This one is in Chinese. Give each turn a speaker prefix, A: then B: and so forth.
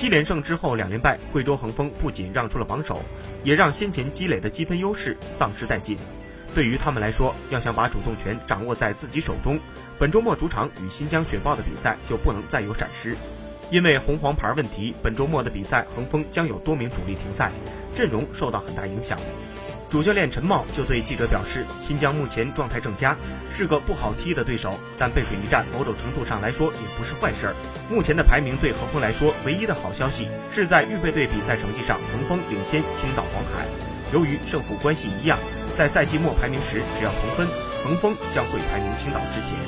A: 七连胜之后两连败，贵州恒丰不仅让出了榜首，也让先前积累的积分优势丧失殆尽。对于他们来说，要想把主动权掌握在自己手中，本周末主场与新疆雪豹的比赛就不能再有闪失。因为红黄牌问题，本周末的比赛恒丰将有多名主力停赛，阵容受到很大影响。主教练陈茂就对记者表示，新疆目前状态正佳，是个不好踢的对手，但背水一战，某种程度上来说也不是坏事儿。目前的排名对恒丰来说，唯一的好消息是在预备队比赛成绩上，恒丰领先青岛黄海。由于胜负关系一样，在赛季末排名时只要同分，恒丰将会排名青岛之前。